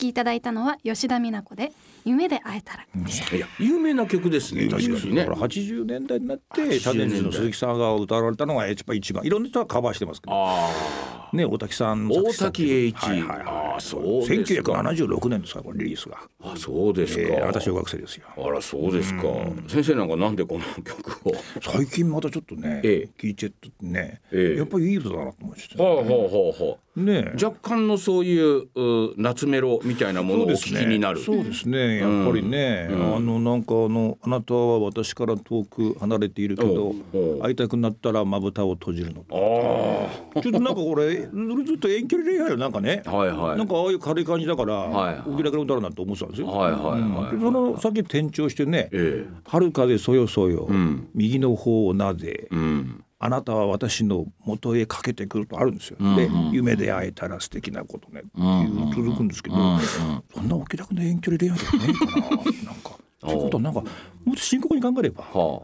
きいただいたのは吉田美奈子で夢で会えたら。いや有名な曲ですね確かにね。だから80年代になってチャレンジの鈴木さんが歌われたのがやっぱ一番いろんな人がカバーしてますけど。あね大滝さんも大滝栄一。はいはいはいああそうですか。1976年ですか。らこれリリースが、あそうですか、えー、私小学生ですよ。あらそうですか、先生なんかなんでこの曲を？最近またちょっとね、ええ。聞いちゃってね、ええ。やっぱりいい歌だなと思いました、ほうほうほうほうね若干のそういうう夏メロみたいなものをお聞きになる。そうですね。やっぱりね、あのなんかあのあなたは私から遠く離れているけど会いたくなったらまぶたを閉じるの。ああちょっとなんかこれずっと遠距離恋愛のなんかね、はいはい。なんかああいう軽い感じだから、はいはい。お気楽な歌だなと思ってたんですよ。はいはいはい。はいでその先転調してねえ「遥かでそよそよ、ん。右の方をなで、うん。あなたは私の元へかけてくる」とあるんですよ。で「夢で会えたら素敵なことね」っていう続くんですけど、そんなお気楽な遠距離恋愛じゃないかななんか。ってことはなんかもっと深刻に考えればは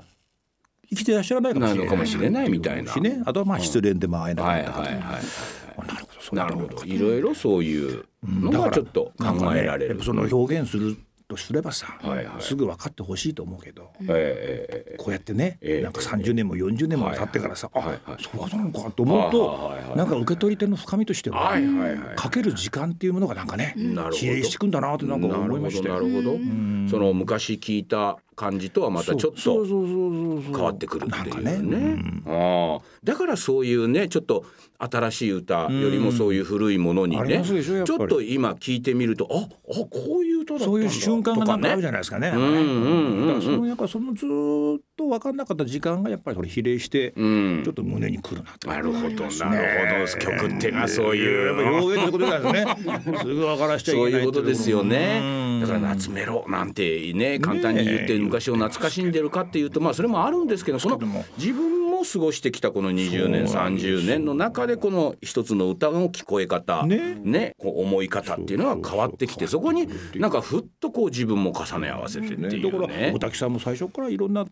生きてらっしゃらないかもしれない。しれないみたいな。しね。あとはまあ失恋でも会えあ、なはいかったとか。はいはいあなるほどそうなるほど。いろいろそういうのがちょっと考えられる。ねその表現するとすればさ、はいはい。すぐ分かってほしいと思うけど、ええこうやってね、ええなんか30年も40年も経ってからさ、はいはい。あ、そういうことなのかと思うと、はいはいはい。なんか受け取り手の深みとしては、はいはいはいかける時間っていうものがなんかね、比例してくんだなってなんか思いましたよなるほどなるほど。その昔聞いた感じとはまたちょっと変わってくるっていうね。ね。ああ。だからそういうねちょっと新しい歌よりもそういう古いものにねますでしょやっぱり。ちょっと今聞いてみるとああこういう歌だったんだそういう瞬間がなんかあるじゃゃないですかね。そのやっぱそのずーっと分かんなかった時間がやっぱりそれ比例して、うん。ちょっと胸にくるなと。なるほどな。るほど曲ってのはそういう。やっってことなんですね。すぐ分からしちゃいけそうないいうことですよね。うん。だから夏メロなんてね簡単に言って昔を懐かしんでるかっていうとまあそれもあるんですけどその自分も過ごしてきたこの20年30年の中でこの一つの歌の聞こえ方ねねこう思い方っていうのは変わってきてそこになんかふっとこう自分も重ね合わせてってね、だからいうね大。滝さんも最初からいろんな受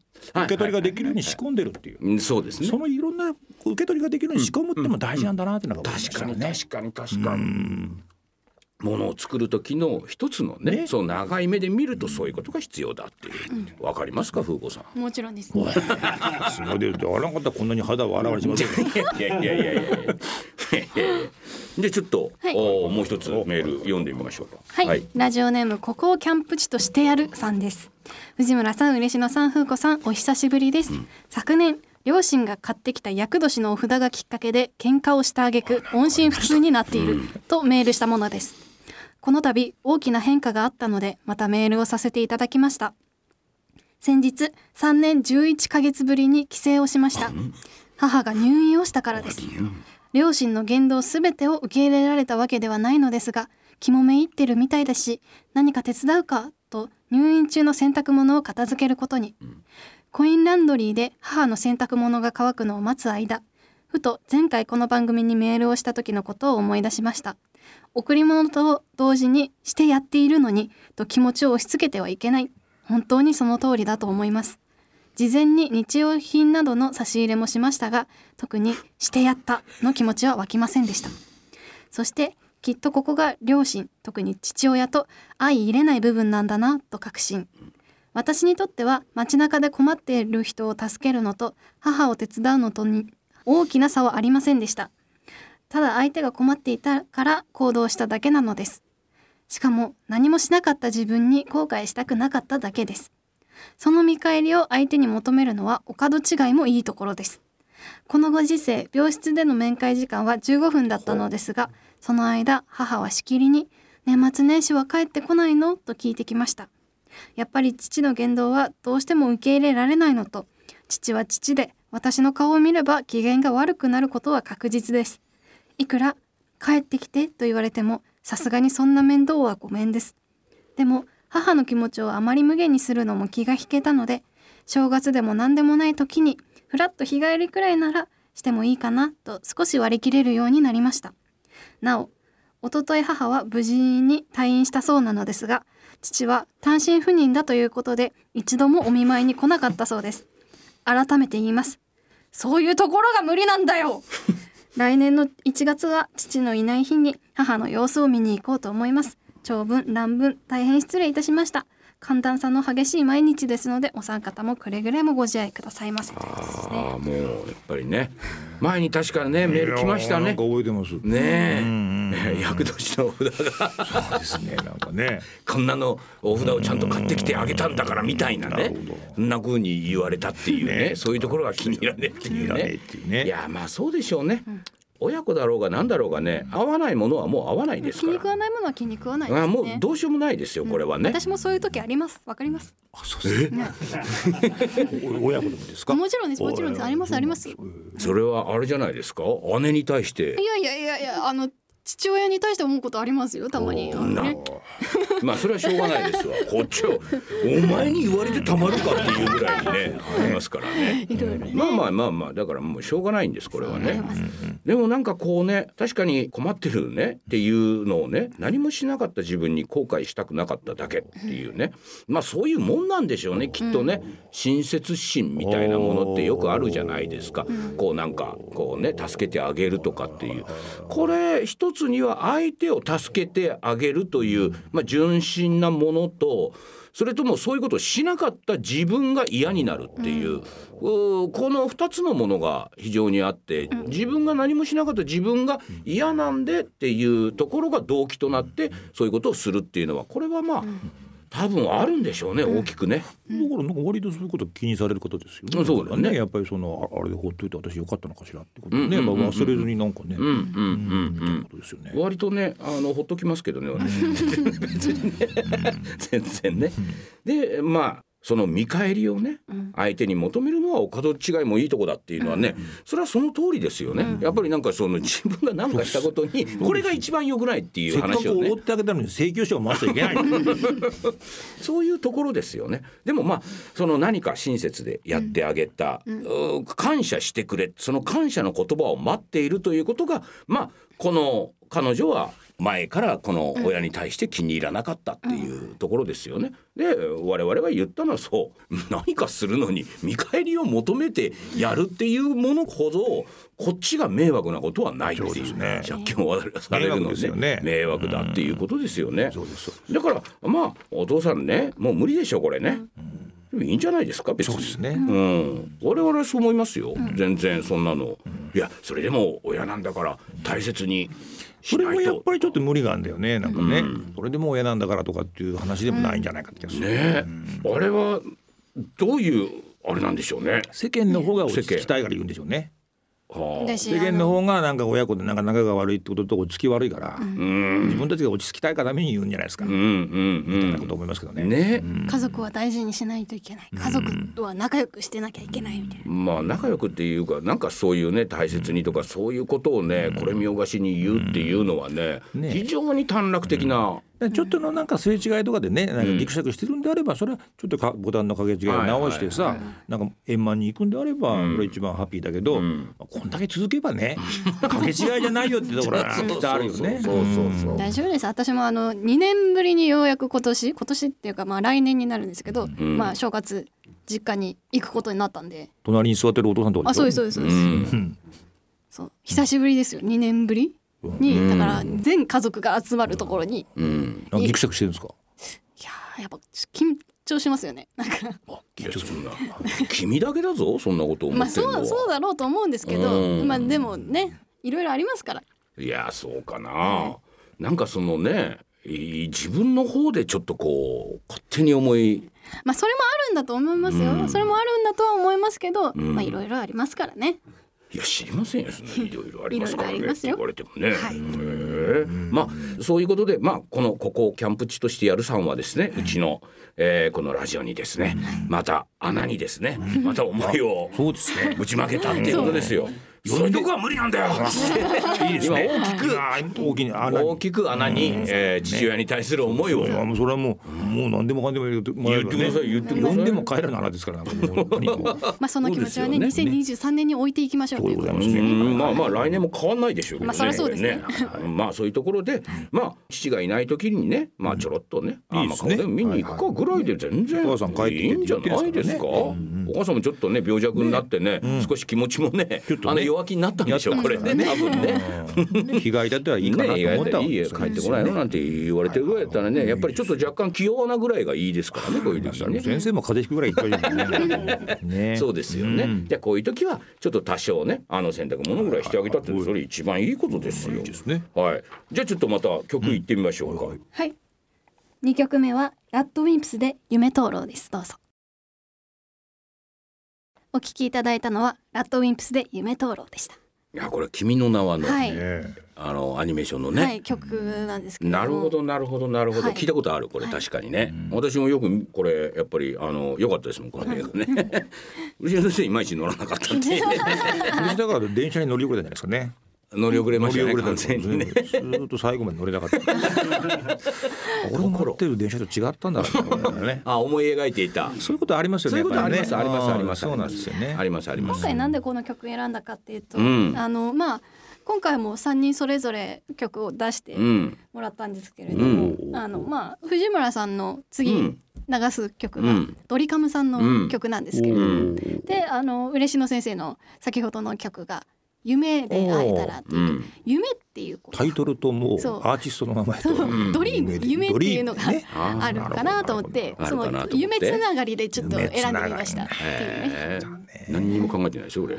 け取りができるように仕込んでるっていう。うんそうですねそ。のいろんな受け取りができるように仕込むっても大事なんだなっていまし確かに。確かに確かに。ものを作る時の一つのねね。その長い目で見るとそういうことが必要だっていう。わかりますか風子さん？もちろんです。すごいで、で、あらんかったらこんなに肌を洗われしませんよ。いやいやいやいやいや。でちょっと、はい。おもう一つメール読んでみましょうか。はい、ラジオネームここをキャンプ地としてやるさんです。藤村さん嬉野さん風子さんお久しぶりです、昨年両親が買ってきた厄年のお札がきっかけで喧嘩をした挙句音信不通になっているとメールしたものですこの度大きな変化があったのでまたメールをさせていただきました。先日3年11ヶ月ぶりに帰省をしました。母が入院をしたからです。両親の言動すべてを受け入れられたわけではないのですが肝めいってるみたいだし何か手伝うかと入院中の洗濯物を片付けることに、コインランドリーで母の洗濯物が乾くのを待つ間ふと前回この番組にメールをした時のことを思い出しました贈り物と同時にしてやっているのにと気持ちを押し付けてはいけない。本当にその通りだと思います。事前に日用品などの差し入れもしましたが特にしてやったの気持ちは湧きませんでした。そしてきっとここが両親特に父親と相入れない部分なんだなと確信。私にとっては街中で困っている人を助けるのと母を手伝うのとに大きな差はありませんでした。ただ相手が困っていたから行動しただけなのです。しかも何もしなかった自分に後悔したくなかっただけです。その見返りを相手に求めるのはお門違いもいいところです。このご時世病室での面会時間は15分だったのですがその間母はしきりに「年末年始は帰ってこないの?」と聞いてきました。やっぱり父の言動はどうしても受け入れられないのと父は父で私の顔を見れば機嫌が悪くなることは確実です。いくら帰ってきてと言われてもさすがにそんな面倒はごめんです。でも母の気持ちをあまり無限にするのも気が引けたので正月でも何でもない時にふらっと日帰りくらいならしてもいいかなと少し割り切れるようになりました。なおおととい母は無事に退院したそうなのですが父は単身赴任だということで一度もお見舞いに来なかったそうです。改めて言います。そういうところが無理なんだよ。来年の1月は父のいない日に母の様子を見に行こうと思います。長文乱文大変失礼いたしました。寒暖差の激しい毎日ですのでお三方もくれぐれもご自愛くださいませああもうやっぱりね。前に確かねメール来ましたね。いやーなんか覚えてます。ねえ。厄年のお札が。そうですね。なんかね。こんなのお札をちゃんと買ってきてあげたんだからみたいなね。そんな風に言われたっていうね。そういうところが気に入らねえっていう気に入らねえねっていうね。いやまあそうでしょうね、親子だろうが何だろうがね合わないものはもう合わないです気に食わないものは気に食わないですね。あもうどうしようもないですよこれはね、私もそういう時あります。わかります。あそうですね。お親子でもですか？もちろんですもちろんです。ありますあります。よそれはあれじゃないですか？姉に対して。いやいやいやいやあの父親に対して思うことありますよたまに、ねまあそれはしょうがないですわ。こっちはお前に言われてたまるかっていうぐらいにねありますからね。まあまあまあまあだからもうしょうがないんですこれはね。でもなんかこうね確かに困ってるねっていうのをね何もしなかった自分に後悔したくなかっただけっていうね。まあそういうもんなんでしょうねきっとね。親切心みたいなものってよくあるじゃないですか。こうなんかこうね助けてあげるとかっていう。これ一つには相手を助けてあげるというまあ純真なものとそれともそういうことをしなかった自分が嫌になるっていう、うーこの2つのものが非常にあって自分が何もしなかった自分が嫌なんでっていうところが動機となってそういうことをするっていうのはこれはまあ多分あるんでしょうね大きくね。だからなんか割とそういうこと気にされる方ですよね。そうだね。やっぱりそのああれでほっといて私よかったのかしらってことをね、まあ忘れずになんかね。割とねあのほっときますけどね私別にね。全然ね。でまあその見返りをね、相手に求めるのはお門違いもいいとこだっていうのはね、それはその通りですよね、やっぱりなんかその自分が何かしたことにこれが一番良くないっていうせっか話をねくおごってあげたのに請求書を回しちゃいけない。そういうところですよね。でもまあその何か親切でやってあげた、うー感謝してくれその感謝の言葉を待っているということがまあこの彼女は前からこの親に対して気に入らなかったっていうところですよね。で我々が言ったのはそう。何かするのに見返りを求めてやるっていうものほどこっちが迷惑なことはないっていうそうですね。借金をされるの迷惑ですよね。ね迷惑だっていうことですよね。そうです。そうだからまあお父さんねもう無理でしょこれね、でもいいんじゃないですか別に。そうですね。うん、我々はそう思いますよ、全然そんなの、いやそれでも親なんだから大切にしそれもやっぱりちょっと無理があるんだよね。なんかね、それでもう親なんだからとかっていう話でもないんじゃないかって気がする。ねあれはどういうあれなんでしょうね。世間の方が落ち着きたいから言うんでしょうね。世間の方がなんか親子でなんか仲が悪いってことと落ち着き悪いから、自分たちが落ち着きたいがために言うんじゃないですか。うんうんみたいなこと思いますけどね。うん。ね、家族は大事にしないといけない。家族とは仲良くしてなきゃいけないみたいな、まあ仲良くっていうかなんかそういうね大切にとかそういうことをね、これ見よがしに言うっていうのはね、ね非常に短絡的な、ちょっとのなんかすれ違いとかでねなんかギクシャクしてるんであればそれはちょっとかボタンの掛け違いを直してさなんか円満に行くんであればそれ一番ハッピーだけどこんだけ続けばね掛け違いじゃないよって ところがきっとあるよね。そうそうそうそう。大丈夫です。私もあの2年ぶりにようやく今年今年っていうかまあ来年になるんですけど、まあ正月実家に行くことになったんで。隣に座ってるお父さんとかあそうですうそうですそうです、うん。そう。久しぶりですよ。2年ぶり？にだから全家族が集まるところにうん。ギクシャクしてるんですか？いやーやっぱ緊張しますよね。なんか。いやそんな。君だけだぞそんなこと思まあそうそうだろうと思うんですけどうん。まあでもねいろいろありますから。いやそうかな、なんかそのねい自分の方でちょっとこう勝手に思い。まあそれもあるんだと思いますよ、それもあるんだとは思いますけど、まあいろいろありますからねいや知りませんよ。いろいろありますからね。って言われてもね、はい。まあそういうことでまあこのここをキャンプ地としてやるさんはですね、うちの、えーこのラジオにですね、また穴にですね、また思いをそうですね。打ち負けたっていうことですよ。そういうとこは無理なんだよ。いいですね。今大きくく大きな穴に。大きく穴に、えー父親に対する思いを。いやもうそれはもうもう何でもかんでも言ってもら言ってください言ってください。呼んでも帰らな穴ですから まあその気持ちはねそうです2023年に置いていきましょうそうでございままあまあ来年も変わんないでしょう。まあそりゃそうですね。まあそういうところで、まあ父がいない時にね、まあちょろっとね、あまあいいで見に行くかぐらいで全然お母さん帰ってきていいんじゃないですか。お母さんもちょっとね病弱になってね、少し気持ちもねちょっ、とね。あの弱気になったんでしょうこれね多分ね。被害だってはいいかなと思ったいいえ帰ってこないのなんて言われてるぐらいだったらねやっぱりちょっと若干気弱なぐらいがいいですからねこういう時はね。先生も風邪ひくぐらい言っ。そうですよね。じゃあこういう時はちょっと多少ねあの洗濯物ぐらいしてあげたってそれ一番いいことですよ。はい。じゃあちょっとまた曲いってみましょうか。はい。二曲目はラッドウィンプスで夢灯籠です。どうぞ。お聞きいただいたのはラッドウィンプスで夢灯籠でした。いやこれ君の名はの、はい、あのアニメーションのね、はい、曲なんですけど。なるほどなるほどなるほど、はい、聞いたことあるこれ確かにね、はい、私もよくこれやっぱりあの良かったですもんこの映画ね。牛先生いまいち乗らなかったってだから電車に乗り遅れたんじゃないですかね乗り遅れましたね完全にね。ずっと最後まで乗れなかった。俺の乗ってる電車と違ったんだろうね。あ思い描いていた。そういうことありますよねそういうことあります、ありますあります。そうなんですよね。ありますあります。今回なんでこの曲選んだかっていうと、あのまあ今回も3人それぞれ曲を出してもらったんですけれども、あのまあ藤村さんの次、流す曲が、ドリカムさんの曲なんですけれども、であの嬉野先生の先ほどの曲が夢で会えたらっていう、うん、夢っていうタイトルともうアーティストの名前とドリーム夢っていうのがあるかなと思って、その夢つながりでちょっと選んでみましたっていうね。何にも考えてないでしょ俺。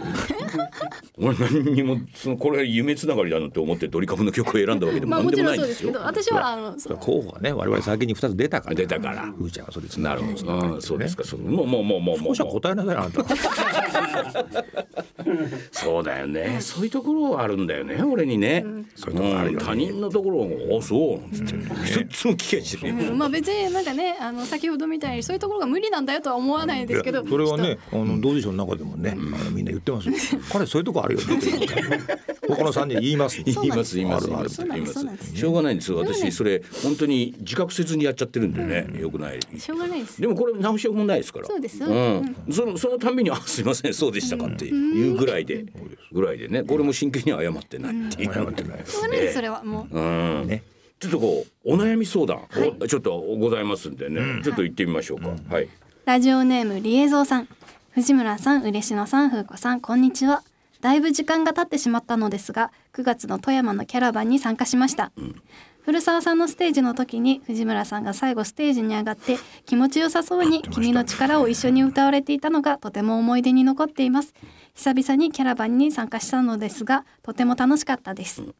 俺何にもそのこれ夢つながりだなって思ってドリカムの曲を選んだわけでも何でもないんですよ。私はあの候補がね我々先に二つ出たから出たから。ふーちゃんはそれなるほど。そうですか。そのもうもうもうもうもう。答えなさいあんた。そうだよね。そういうところはあるんだよね俺にね、そういうところあるよ、他人のところを「あそう」なんつって。一つも聞きやしない、まあ別になんかねあの先ほどみたいにそういうところが無理なんだよとは思わないですけど。それはねあの同時賞の中でもね、あのみんな言ってます彼そういうとこあるよね 他の三人言います言います言います言います。言います。しょうがないんです私。それ本当に自覚せずにやっちゃってるんでね、よくない。しょうがないです。でもこれ直しようもないですから。そうですうん、そのそのたびに「あすいませんそうでしたか」っていうぐらいでぐらいでね。これも真剣に謝ってないっていう。謝ってない。それはもう。うん。ね。ちょっとこうお悩み相談、はい、ちょっとございますんでね、うん、ちょっと行ってみましょうか、うん、はい。ラジオネームリエゾーさん。藤村さん嬉野さん風子さんこんにちは。だいぶ時間が経ってしまったのですが9月の富山のキャラバンに参加しました、うん、古澤さんのステージの時に藤村さんが最後ステージに上がって気持ちよさそうに君の力を一緒に歌われていたのがとても思い出に残っています。久々にキャラバンに参加したのですがとても楽しかったです、うん、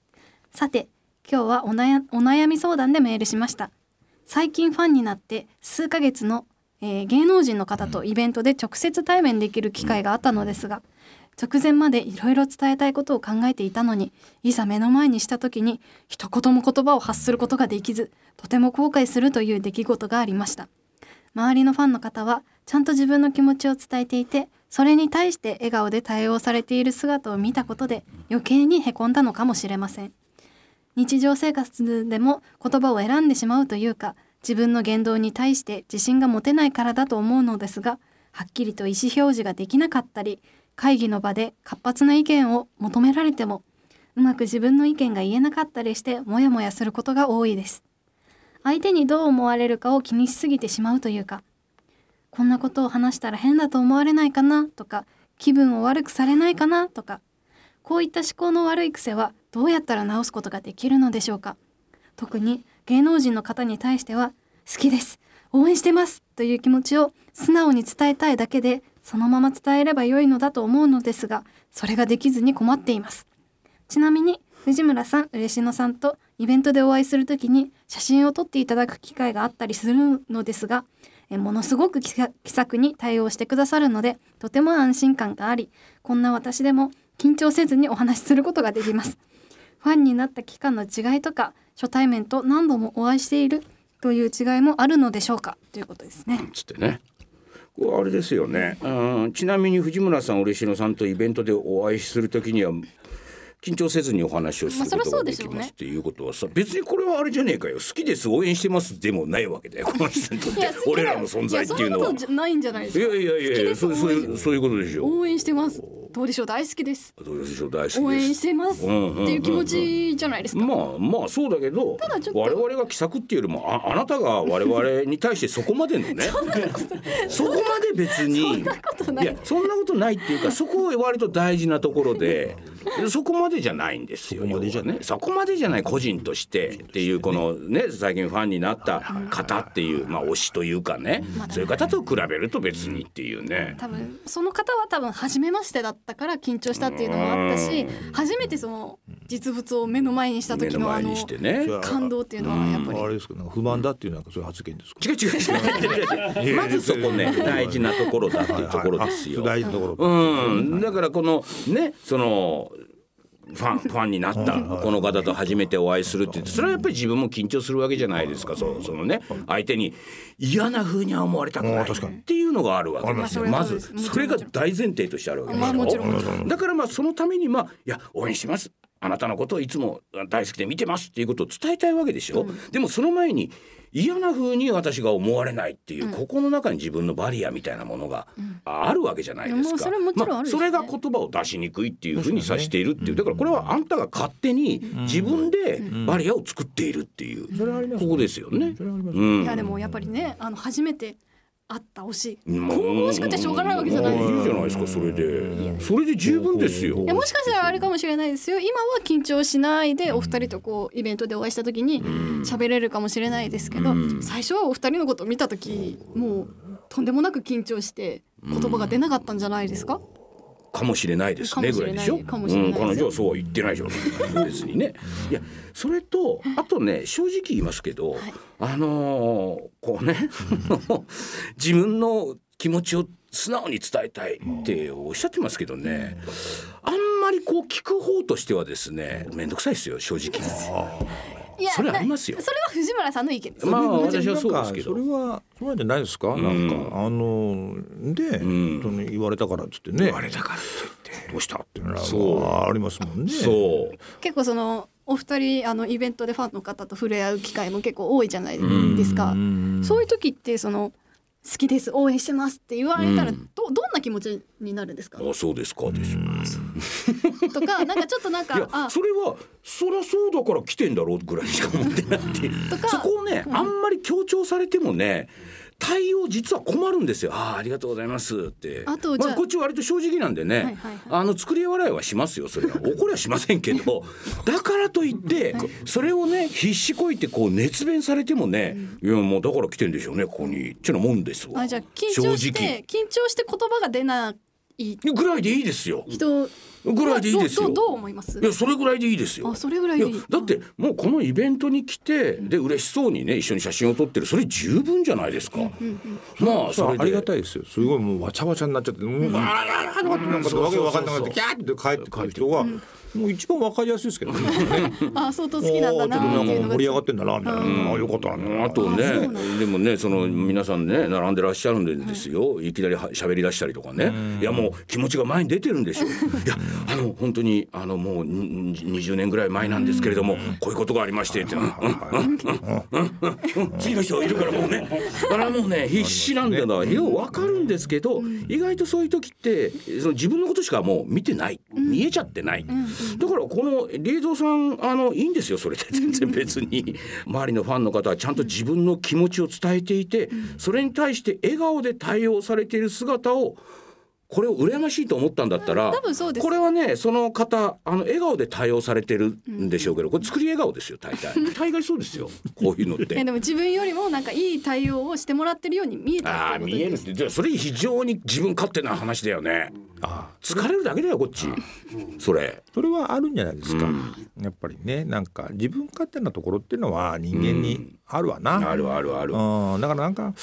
さて今日はお悩み相談でメールしました。最近ファンになって数ヶ月の、えー、芸能人の方とイベントで直接対面できる機会があったのですが、直前までいろいろ伝えたいことを考えていたのにいざ目の前にした時に一言も言葉を発することができずとても後悔するという出来事がありました。周りのファンの方はちゃんと自分の気持ちを伝えていてそれに対して笑顔で対応されている姿を見たことで余計にへこんだのかもしれません日常生活でも言葉を選んでしまうというか自分の言動に対して自信が持てないからだと思うのですがはっきりと意思表示ができなかったり会議の場で活発な意見を求められてもうまく自分の意見が言えなかったりしてモヤモヤすることが多いです。相手にどう思われるかを気にしすぎてしまうというかこんなことを話したら変だと思われないかなとか気分を悪くされないかなとかこういった思考の悪い癖はどうやったら直すことができるのでしょうか？特に芸能人の方に対しては好きです応援してますという気持ちを素直に伝えたいだけでそのまま伝えればよいのだと思うのですがそれができずに困っています。ちなみに藤村さん嬉野さんとイベントでお会いする時に写真を撮っていただく機会があったりするのですがえものすごく気さくに対応してくださるのでとても安心感がありこんな私でも緊張せずにお話しすることができます。ファンになった期間の違いとか初対面と何度もお会いしているという違いもあるのでしょうか？ということですね。つってねこれあれですよね、うん、ちなみに藤村さん嬉野さんとイベントでお会いする時には緊張せずにお話をすることができますっていうことはさ、別にこれはあれじゃねえかよ好きです応援してますでもないわけだよ この人にとって俺らの存在っていうのは。ないんじゃないですか。いやいやいやそうそういうそういうことでしょ。応援してます。どうでしょう大好きです。どうでしょう大好きです。応援してますっていう気持ちじゃないですか、まあまあそうだけどただちょっと。我々が気さくっていうよりもああなたが我々に対してそこまでのね そこまで別に。そんなことない。やそんなことないっていうかそこ割と大事なところでそこまでじゃないんですよそこまでじゃない。ね。そこまでじゃない個人としてっていうこのね最近ファンになった方っていうまあ推しというかね。そういう方と比べると別にっていうね。多分その方は多分初めましてだったから緊張したっていうのもあったし初めてその実物を目の前にした時のあの感動っていうのはやっぱり。あれですかなんか不満だっていうなんかそういう発言ですか？違う違う違う。違う違うまずそこね大事なところだっていうところですよ。大事なところ。うん、だからこのねそのファンファンになったこの方と初めてお会いするって言ってそれはやっぱり自分も緊張するわけじゃないですか。そうそのね相手に嫌な風には思われたくないっていうのがあるわけですよ。まずそれが大前提としてあるわけですまあもちろんもちよだからまあそのためにまあいや応援してます。あなたのことをいつも大好きで見てますっていうことを伝えたいわけでしょ、でもその前に嫌な風に私が思われないっていう、ここの中に自分のバリアみたいなものがあるわけじゃないですか。うそれはもちろんあるまあそれが言葉を出しにくいっていうふうにさしているっていう。だからこれはあんたが勝手に自分でバリアを作っているっていう。ここですよね。うん。いやでもやっぱりねあの初めて会った推しもう神々しくてしょうがないわけじゃない。ですかいいじゃないですかそれで。それで十分ですよ。いやもしかしたらあれかもしれないですよ。今は緊張しないでお二人とこうイベントでお会いした時に喋れるかもしれないですけど最初はお二人のことを見た時もうとんでもなく緊張して言葉が出なかったんじゃないですか？かもしれないですねぐらいでしょ？かもしれない彼女はそうは言ってないじゃん別にね。いやそれとあとね正直言いますけど、あのーこうね 自分の気持ちを素直に伝えたいっておっしゃってますけどね、あんまりこう聞く方としてはですね面倒くさいですよ正直。いやそれありますよ。なそれは藤村さんの意見です、まあ私はそうですけど。なんかそれはそうじゃないですか、なんかあので、ん。その言われたからっつってね。言われたからといって。どうしたっていうのはそう。まあありますもんね。そう。結構そのお二人あのイベントでファンの方と触れ合う機会も結構多いじゃないですか。そういう時ってその好きです応援してますって言われたらど,、どんな気持ちになるんですか？あそうですかですよ。とかなんかちょっとなんいやかあそれはそりゃそうだから来てんだろうぐらいしか思ってないってとかそこをね、あんまり強調されてもね対応実は困るんですよ。ああありがとうございますって。あとまあこっち割と正直なんでね、はいはいはいあの作り笑いはしますよそれは怒りはしませんけど だからといってそれをね必死こいてこう熱弁されてもね、いやもうだから来てんでしょうねここにっていうのもんですわ。あじゃあ緊張して緊張して言葉が出ないぐらいでいいですよ。人ぐらいでいいですよ。どう思います？いやそれぐらいでいいですよ。あそれぐらいでいい。やだってもうこのイベントに来てで嬉しそうにね一緒に写真を撮ってる。それ十分じゃないですか。まあそれで。ありがたいですよ。すごいもうわちゃわちゃになっちゃってもうわーわーわーわーなんかわけわかんなくなってキャーって帰ってくる人がもう一番わかりやすいですけどね。あ相当好きなんだなっ盛り上がってんだなみたいな。あよかったな。あとねでもねその皆さんね並んでらっしゃるんでですよ、い、きなりは喋り出したりとかね。いやもう気持ちが前に出てるんですよ。いやあの本当にあのもうに20年ぐらい前なんですけれどもこういうことがありましてって、うん。うん。うん。次の人いるからもうねあれはもうね必死なん。だよなようわかるん。ですけど意外とそういう時ってその自分のことしかもう見てない見えちゃってない。だからこのリエゾーさんあのいいんですよそれで。全然別に。周りのファンの方はちゃんと自分の気持ちを伝えていてそれに対して笑顔で対応されている姿をこれを羨ましいと思ったんだったら、多分そうです。これはねその方あの笑顔で対応されてるんでしょうけどこれ作り笑顔ですよ大体。大概そうですよ。こういうのって。でも自分よりもなんかいい対応をしてもらってるように見えたあ見えるってじゃあそれ非常に自分勝手な話だよね。疲れるだけだよこっち。それ。それはあるんじゃないですか、やっぱりねなんか自分勝手なところっていうのは人間にあるわな、あるあるある。うん。だからなんか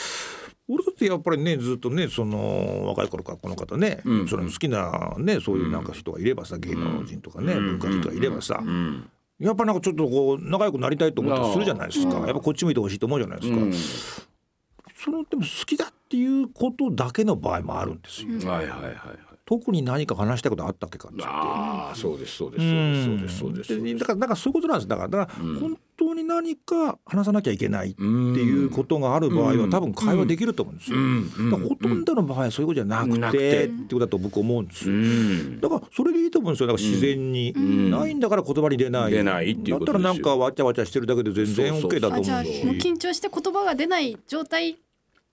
俺だってやっぱりねずっとねその若い頃からこの方ね、それ好きなねそういうなんか人がいればさ芸能人とかね、文化人とかいればさ、やっぱなんかちょっとこう仲良くなりたいと思ったりするじゃないですか、やっぱこっち向いてほしいと思うじゃないですか、そのでも好きだっていうことだけの場合もあるんですよ、はいはいはいはい。特に何か話したいことあったっけかっつって。ああそうですそうですそうですそうですそうです。でだからだからそういうことなんですだからだから本当心に何か話さなきゃいけないっていうことがある場合は多分会話できると思うんですよ。ほとんどの場合はそういうことじゃなくてってことだと僕思うんですよ。だからそれでいいと思うんですよ。だから自然にないんだから言葉に出ない。出ないっていうだったらなんかわちゃわちゃしてるだけで全然 OK だと思うし。緊張して言葉が出ない状態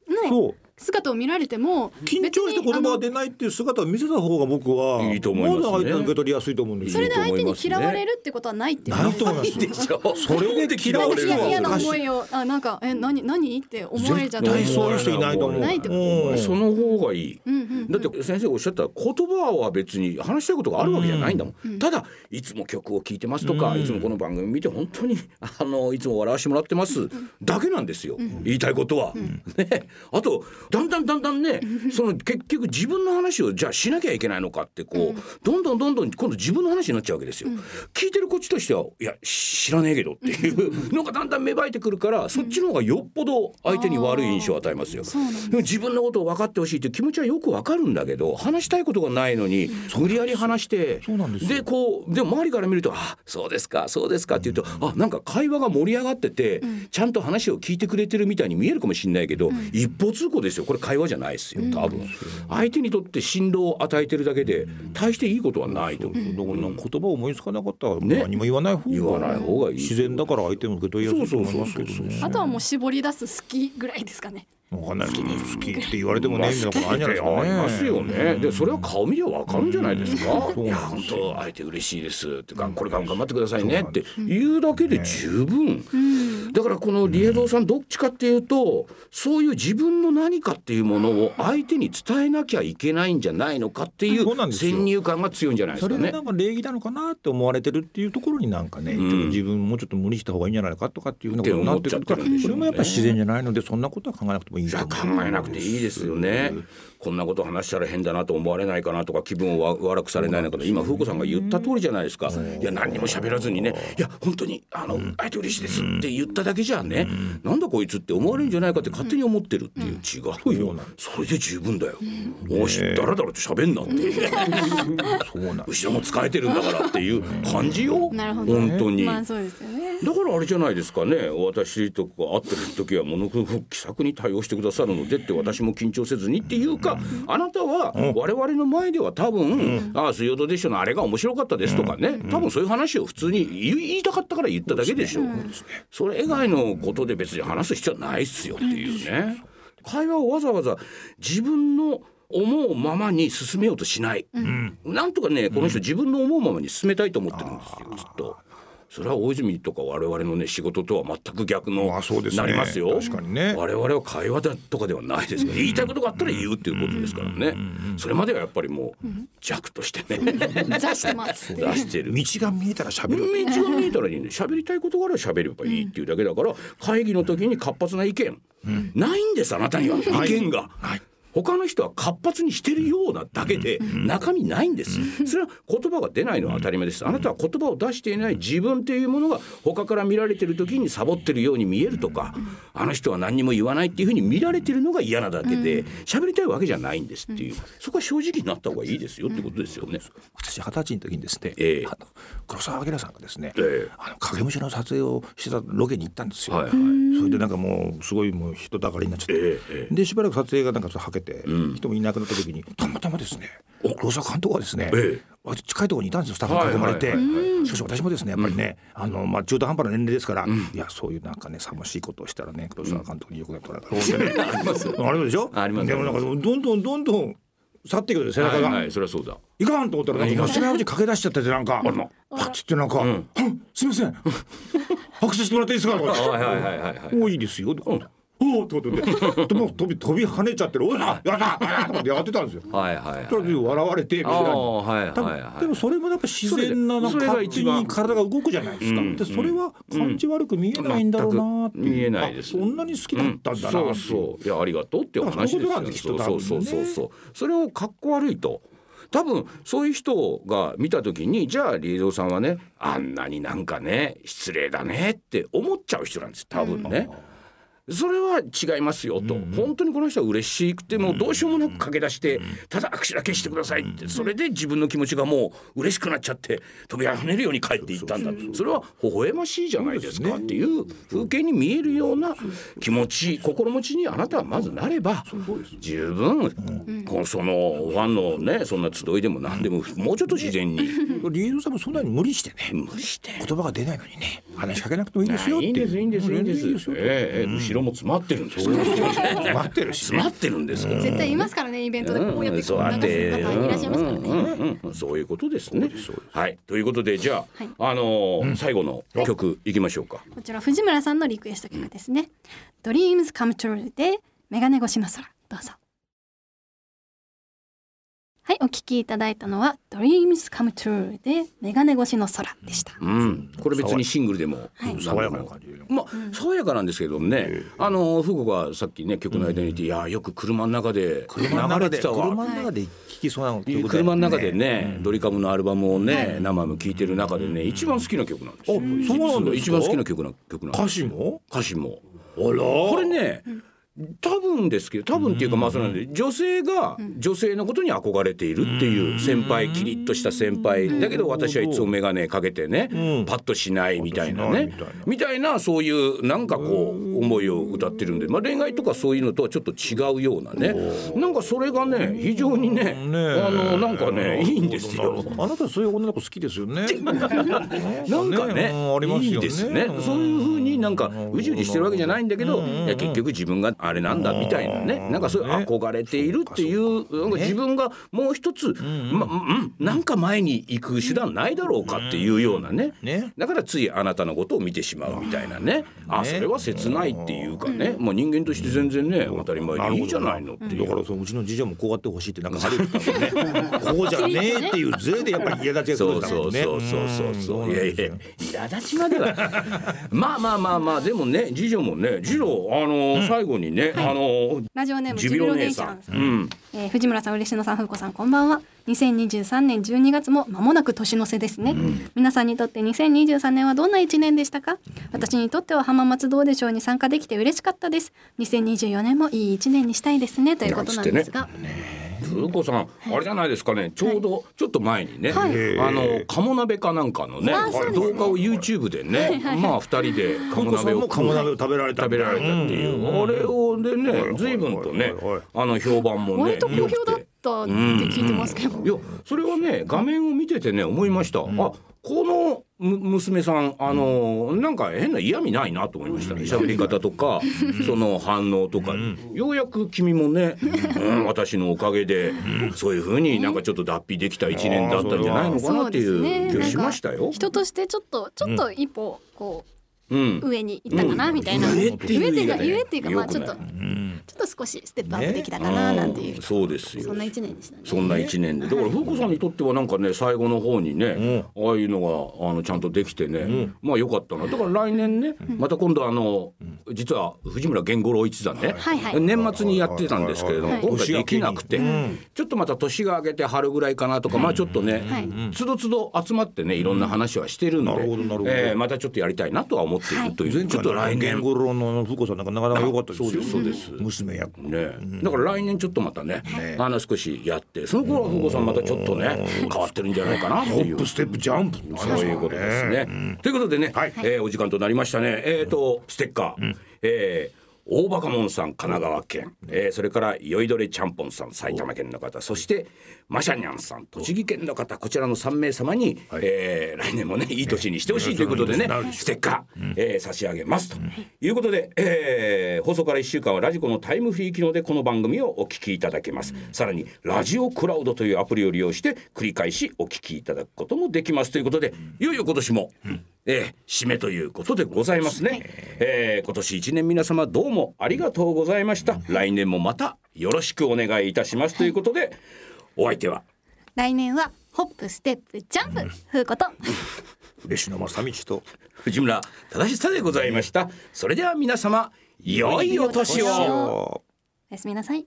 の姿を見られても緊張して言葉が出ないっていう姿を見せた方が僕はいいと思います、ね、受け取りやすいと思うんですそれで相手に嫌われるってことはないってないと思いますでしょそれで嫌われる。嫌な思いをあなんかえ何何？って思われちゃった絶対そういう人いないと思う。ないってことその方がいい、うんうんうん、だって先生おっしゃった言葉は別に話したいことがあるわけじゃないんだもん、うん、ただいつも曲を聴いてますとか、うん、いつもこの番組見て本当にあのいつも笑わしてもらってます。だけなんですよ、言いたいことは、ね。あとだんだんだんだんねその結局自分の話をじゃあしなきゃいけないのかってこう、どんどんどんどん今度自分の話になっちゃうわけですよ。聞いてるこっちとしてはいや知らねえけどっていう のがだんだん芽生えてくるからそっちの方がよっぽど相手に悪い印象を与えますよ。でも自分のことを分かってほしいっていう気持ちはよくわかるんだけど話したいことがないのに無理やり話してでこうでも周りから見ると「あそうですかそうですか」って言うとあなんか会話が盛り上がっててちゃんと話を聞いてくれてるみたいに見えるかもしれないけど一方通行ですよこれ会話じゃないですよ多分。相手にとって振動を与えてるだけで大していいことはないと。だから言葉を思いつかなかったら何も言わない方が、言わない方がいい自然だから相手も受け取りやすいと思いますけどね。あとはもう絞り出す好きぐらいですかね。わかんない好き好きって言われてもねみたいなことあるんじゃないですかね。ありますよね。でそれは顔見りゃわかるんじゃないですか。いや本当相手嬉しいですってこれから頑張ってくださいねって言うだけで十分。だからこのリエゾーさんどっちかっていうとそういう自分の何かっていうものを相手に伝えなきゃいけないんじゃないのかっていう先入観が強いんじゃないですかね。それなんか礼儀なのかなって思われてるっていうところになんかね、うん、自分もうちょっと無理した方がいいんじゃないかとかっていうふうなことになってる。から、それもやっぱ自然じゃないのでそんなことは考えなくてもいいんだ考えなくていいですよね。こんなこと話したら変だなと思われないかなとか気分を悪くされないのか今風子さんが言った通りじゃないですか。いや何にも喋らずにね。いや本当にあの相手嬉しいですって言っただけじゃね、なんだこいつって思われるんじゃないかって勝手に思ってるっていう、違うよ。それで十分だよ。もしだらだらと喋んなって後ろも使えてるんだからっていう感じよ、本当に、だからあれじゃないですかね。私とか会ってる時はものすごく気さくに対応してくださるのでって私も緊張せずにっていうか、あなたは我々の前では多分「ああ水曜どうでしょう」のあれが面白かったですとかね、多分そういう話を普通に言いたかったから言っただけでしょう。それ以外のことで別に話す必要はないっすよっていうね。会話をわざわざ自分の思うままに進めようとしない、うん、なんとかねこの人自分の思うままに進めたいと思ってるんですよずっと。それは大泉とか我々のね仕事とは全く逆のなりますよ。確かにね。我々は会話だとかではないですから、言いたいことがあったら言うっていうことですからね。それまではやっぱりもう弱としてね、出してます。出してる。道が見えたら喋る。道が見えたらいいね。喋りたいことがあれば喋ればいいっていうだけだから、会議の時に活発な意見、ないんですあなたには意見が。はい他の人は活発にしてるようなだけで中身ないんです、それは言葉が出ないのは当たり前です。あなたは言葉を出していない自分っていうものが他から見られてる時にサボってるように見えるとかあの人は何にも言わないっていうふうに見られてるのが嫌なだけで喋りたいわけじゃないんですっていう。そこは正直になった方がいいですよってことですよね。私二十歳の時にですね、えー、黒澤明さんがですね、えー、あの影武者の撮影をしてたロケに行ったんですよ。はいはい、それでなんかもうすごいもう人だかりになっちゃって、えー、でしばらく撮影がなんかはけて、人もいなくなった時にたまたまですね黒沢監督はですね、ええ、近いところにいたんですよスタッフに囲まれて、しかし私もですねやっぱりね、うん、あのまあ、中途半端な年齢ですから、うん、いやそういうなんかね寂しいことをしたらね黒沢監督によくやってもらったら、あります あるでしょ？ありますでもなんかどんどんどんどん去っていく背中が、はいはい、それはそうだ。いかんと思ったらなんか違ううち駆け出しちゃっててなんかパッつってなんか「うん、すみません。拍手してもらっていいですか?」はいはいはいはい「もういいですよ」うんおおってことでもう飛び飛び跳ねちゃってるおらやったやったってやってたんですよ。はいはいはい。とりあえず笑われてみたいな。はいはいはい。でもそれもやっぱ自然ななんか勝手に体が動くじゃないですか。でそれは感じ悪く見えないんだろうなって見えないです。そんなに好きだったんだな。そうそういやありがとうっていう話ですよ。そうそうそうそうそれをかっこ悪いと。多分そういう人が見た時にじゃあリードさんはねあんなになんかね失礼だねって思っちゃう人なんです多分ね。それは違いますよと、うんうん、本当にこの人は嬉しくてもどうしようもなく駆け出してただ握手だけしてくださいってそれで自分の気持ちがもう嬉しくなっちゃって飛び跳ねるように帰っていったんだそれは微笑ましいじゃないですか。っていう風景に見えるような気持ち心持ちにあなたはまずなれば十分そのファンのねそんな集いでも何でももうちょっと自然に。リエゾさんもそんなに無理してね無理して。言葉が出ないのにね話しかけなくてもいいですよっていいんですいいんですいいんです。ええ後ろも詰まってるんです詰まってるし詰まってるんです絶対いますからねイベントでこうやって流す方いらっしゃいますからね。そういうことですね。はい。ということでじゃああの最後の曲いきましょうか。こちら藤村さんのリクエスト曲ですね Dreams Come True でメガネ越しの空どうぞはい、お聞きいただいたのは Dreams Come True でメガネ越しの空でした。うん、これ別にシングルでも、はい、爽やかな感じまあ、爽やかなんですけどね、あの福子がさっきね曲の間に言って、いやよく車の中で流れてたわ。車の中で聴きそうな曲車の中でね、ドリカムのアルバムをね、生も聴いてる中でね、一番好きな曲なんですよ。そうなんです一番好きな曲な曲なん歌詞も？歌詞も。あら。これね。多分ですけど多分っていうかまあその女性が女性のことに憧れているっていう先輩キリッとした先輩。だけど私はいつも眼鏡かけてねパッとしないみたいなね。みたいな。そういうなんかこう思いを歌ってるんでまあ恋愛とかそういうのとはちょっと違うようなね。なんかそれがね非常にねあのなんかねいいんですよ。あなたそういう女の子好きですよね。なんかねいいですね。そういうふうになんかうじうじしてるわけじゃないんだけど結局自分があれなんだみたいなね。なんかそういう憧れているっていう、なんか自分がもう一つ、まうんなんか前に行く手段ないだろうかっていうようなね,、だからついあなたのことを見てしまうみたいなね。あそれは切ないっていうかね、もう人間として全然ね当たり前にいいじゃないのっていう。だからそのうちの次女もこうやってほしいってなんかハリウッドね。こうじゃねえっていうぜでやっぱり苛立ちがくるんだもんね。そうそうそうそういやいや苛立ちまでは。まあまあまあまあ。でもね次女もね次女あの最後にねあのラジオネームジュビロ姉さん、うん、えー、藤村さん嬉野さん風子さんこんばんは。2023年12月も間もなく年の瀬ですね、うん、皆さんにとって2023年はどんな一年でしたか？私にとっては浜松どうでしょうに参加できて嬉しかったです。2024年もいい一年にしたいですね。ということなんですが、風子さん、あれじゃないですかね、ちょうどちょっと前にね、あの鴨鍋かなん。かのね、動画を YouTube でね、まあ二人で鴨鍋を鴨鍋を食べられた食べられたっていう、あれをでね、随分とね、あの評判もね、割と好評だったって聞いてますけど、いやそれはね画面を見ててね思いました、あこの娘さんあのなんか変な嫌味ないなと思いましたね。喋り方とかその反応とか。ようやく君もね、うん、私のおかげでそういうふうになんかちょっと脱皮できた一年だったんじゃないのかなっていう気がしましたよ。人としてちょっとちょっと一歩こううん、上に行ったかなみたいな、上っていうか上っていうかまあちょっと、ちょっと少しステップアップできたかななんていう、そうですよ。そんな一年でしたね。そんな一年で。だから風子さんにとってはなんかね最後の方にね、ああいうのがあのちゃんとできてね、まあよかったな。だから来年ね、また今度あの、実は藤村源五郎一座ね、年末にやってたんですけれども、今回できなくて、ちょっとまた年が明けて春ぐらいかなとか、まあちょっとね、つどつど集まってねいろんな話はしてるんで、えー、またちょっとやりたいなとは思っているという、前回の来年頃の福子さんなんかなかなか良かったですよ。そうです娘役ね、だから来年ちょっとまたねあの少しやってその頃は福子さんまたちょっとね変わってるんじゃないかなっていう。ホップステップジャンプそういうことですね。ということでねえお時間となりましたね。えっとステッカー。えー大バカモンさん神奈川県、えー、それから酔いどれちゃんぽんさん埼玉県の方。そしてマシャニャンさん栃木県の方。こちらの3名様に、はい、えー、来年もねいい年にしてほしいということでねステッカー、うん、えー、差し上げますと。いうことで、えー、放送から1週間はラジコのタイムフリー機能でこの番組をお聞きいただけます、うん、さらにラジオクラウドというアプリを利用して繰り返しお聞きいただくこともできますということでいよいよ今年も、うんえー、締めということでございますね、えー、今年一年皆様どうもありがとうございました。来年もまたよろしくお願いいたします。ということでお相手は？来年はホップステップジャンプ、うん、風子と。嬉野正道と藤村正久でございました。それでは皆様良いお年を。おやすみなさい